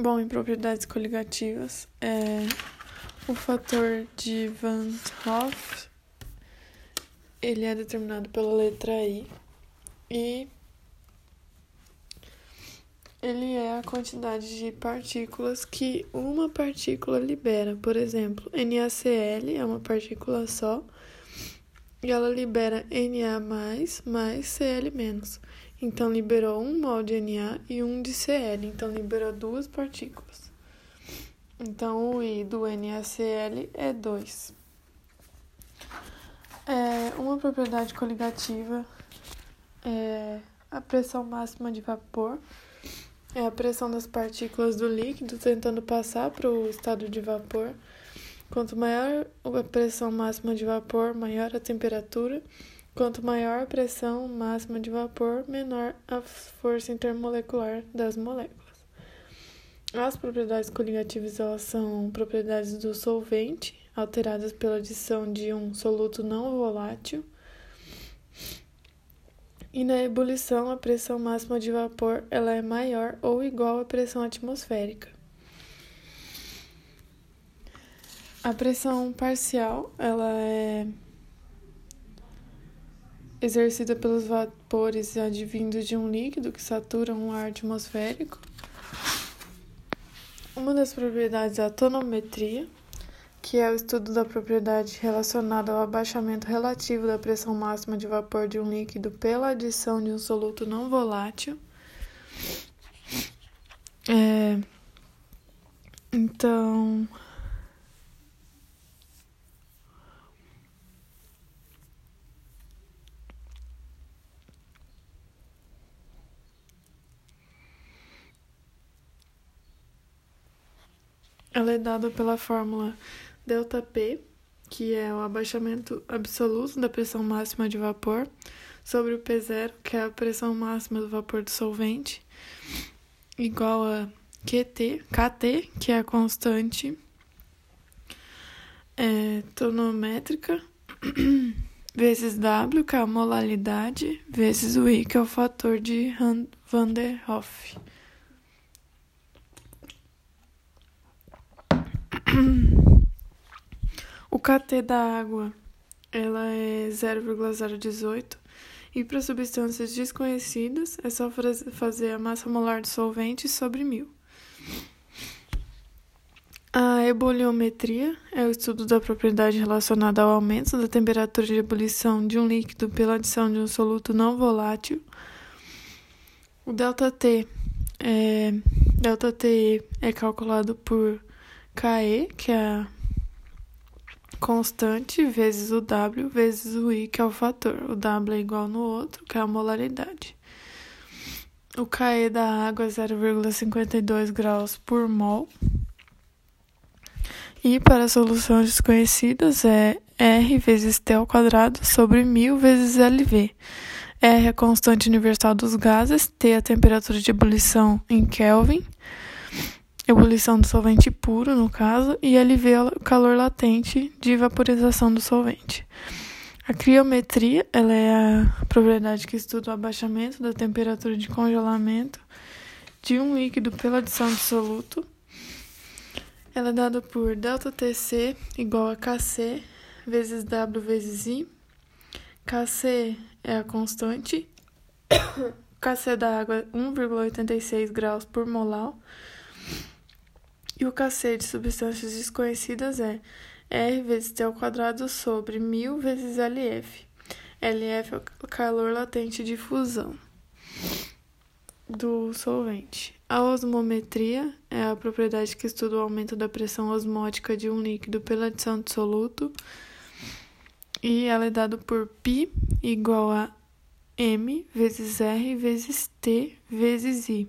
Bom, em propriedades coligativas, é, o fator de Van Hoff ele é determinado pela letra I e ele é a quantidade de partículas que uma partícula libera. Por exemplo, NaCl é uma partícula só ela libera Na mais mais Cl menos. Então liberou um mol de Na e um de Cl, então liberou duas partículas. Então o I do NaCl é 2. É, uma propriedade coligativa é a pressão máxima de vapor é a pressão das partículas do líquido tentando passar para o estado de vapor. Quanto maior a pressão máxima de vapor, maior a temperatura. Quanto maior a pressão máxima de vapor, menor a força intermolecular das moléculas. As propriedades coligativas elas são propriedades do solvente, alteradas pela adição de um soluto não volátil e na ebulição, a pressão máxima de vapor ela é maior ou igual à pressão atmosférica. A pressão parcial ela é exercida pelos vapores advindos de um líquido que satura um ar atmosférico. Uma das propriedades é a tonometria que é o estudo da propriedade relacionada ao abaixamento relativo da pressão máxima de vapor de um líquido pela adição de um soluto não volátil. É, então. Ela é dada pela fórmula ΔP, que é o abaixamento absoluto da pressão máxima de vapor, sobre o P0, que é a pressão máxima do vapor do solvente, igual a QT, KT, que é a constante é, tonométrica, vezes W, que é a molaridade, vezes o I, que é o fator de Van der Hoff. O KT da água ela é 0,018 e para substâncias desconhecidas é só fazer a massa molar do solvente sobre mil. A eboliometria é o estudo da propriedade relacionada ao aumento da temperatura de ebulição de um líquido pela adição de um soluto não volátil. O ΔT é, ΔTE é calculado por KE, que é a constante vezes o W vezes o I, que é o fator. O W é igual no outro, que é a molaridade. O KE da água é 0,52 graus por mol. E para soluções desconhecidas é R vezes T ao quadrado sobre 1000 vezes LV. R é a constante universal dos gases, T é a temperatura de ebulição em Kelvin ebulição do solvente puro, no caso, e é o calor latente de vaporização do solvente. A criometria ela é a propriedade que estuda o abaixamento da temperatura de congelamento de um líquido pela adição de soluto. Ela é dada por ΔTC igual a Kc vezes W vezes I. Kc é a constante. Kc da água é 1,86 graus por molar. E o KC de substâncias desconhecidas é R vezes T ao quadrado sobre 1000 vezes LF. LF é o calor latente de fusão do solvente. A osmometria é a propriedade que estuda o aumento da pressão osmótica de um líquido pela adição de soluto. E ela é dada por π igual a m vezes r vezes t vezes i.